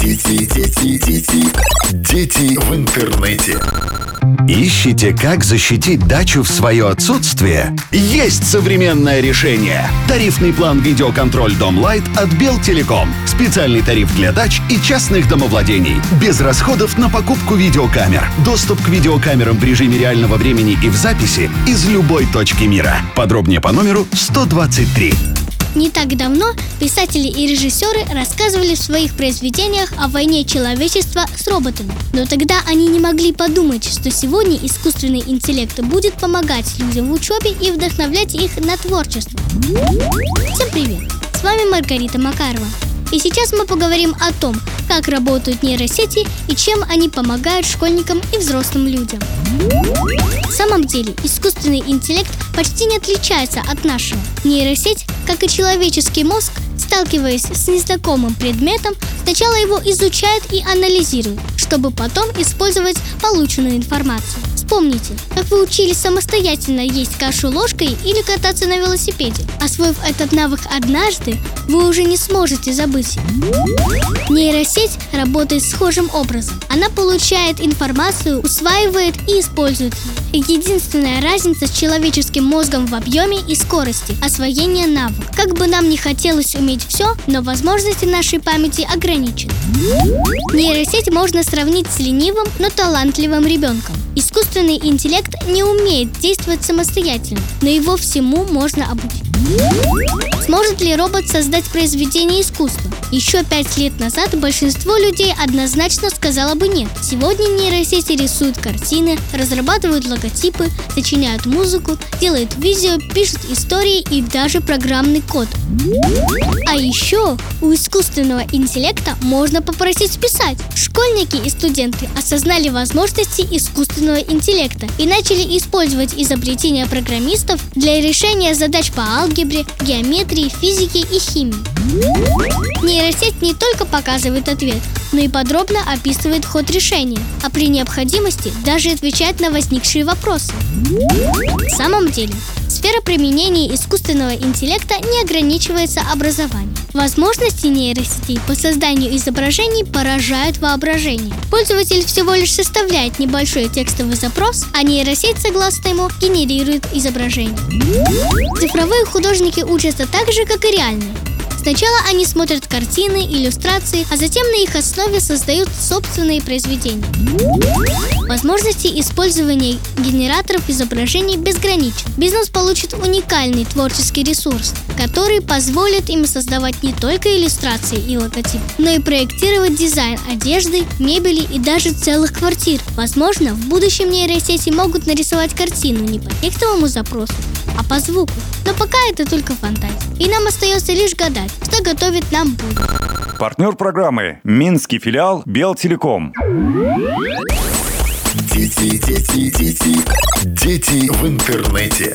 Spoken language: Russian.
Дети, дети, дети, дети в интернете. Ищите, как защитить дачу в свое отсутствие? Есть современное решение. Тарифный план «Видеоконтроль Дом Лайт» от Белтелеком. Специальный тариф для дач и частных домовладений. Без расходов на покупку видеокамер. Доступ к видеокамерам в режиме реального времени и в записи из любой точки мира. Подробнее по номеру 123. Не так давно писатели и режиссеры рассказывали в своих произведениях о войне человечества с роботами. Но тогда они не могли подумать, что сегодня искусственный интеллект будет помогать людям в учебе и вдохновлять их на творчество. Всем привет! С вами Маргарита Макарова. И сейчас мы поговорим о том, как работают нейросети и чем они помогают школьникам и взрослым людям. В самом деле, искусственный интеллект почти не отличается от нашего. Нейросеть, как и человеческий мозг, сталкиваясь с незнакомым предметом, сначала его изучает и анализирует, чтобы потом использовать полученную информацию. Вспомните, как вы учились самостоятельно есть кашу ложкой или кататься на велосипеде. Освоив этот навык однажды, вы уже не сможете забыть Нейросеть работает схожим образом. Она получает информацию, усваивает и использует ее. Единственная разница с человеческим мозгом в объеме и скорости освоения навыка. Как бы нам не хотелось уметь все, но возможности нашей памяти ограничены. Нейросеть можно сравнить с ленивым, но талантливым ребенком. Искусственный интеллект не умеет действовать самостоятельно, но его всему можно обучить. Сможет ли робот создать произведение искусства? Еще пять лет назад большинство людей однозначно сказало бы нет. Сегодня нейросети рисуют картины, разрабатывают логотипы, сочиняют музыку, делают видео, пишут истории и даже программный код. А еще у искусственного интеллекта можно попросить писать. Школьники и студенты осознали возможности искусственного интеллекта и начали использовать изобретения программистов для решения задач по алгебре, геометрии, физике и химии. Нейросеть не только показывает ответ, но и подробно описывает ход решения, а при необходимости даже отвечает на возникшие вопросы. В самом деле, сфера применения искусственного интеллекта не ограничивается образованием. Возможности нейросетей по созданию изображений поражают воображение. Пользователь всего лишь составляет небольшой текстовый запрос, а нейросеть, согласно ему, генерирует изображение. Цифровые художники учатся так же, как и реальные. Сначала они смотрят картины, иллюстрации, а затем на их основе создают собственные произведения. Возможности использования генераторов изображений безграничны. Бизнес получит уникальный творческий ресурс, который позволит им создавать не только иллюстрации и логотипы, но и проектировать дизайн одежды, мебели и даже целых квартир. Возможно, в будущем нейросети могут нарисовать картину не по текстовому запросу, а по звуку. Но пока это только фантазия. И нам остается лишь гадать, что готовит нам будущее. Партнер программы Минский филиал Белтелеком. Дети, дети, дети, дети в интернете.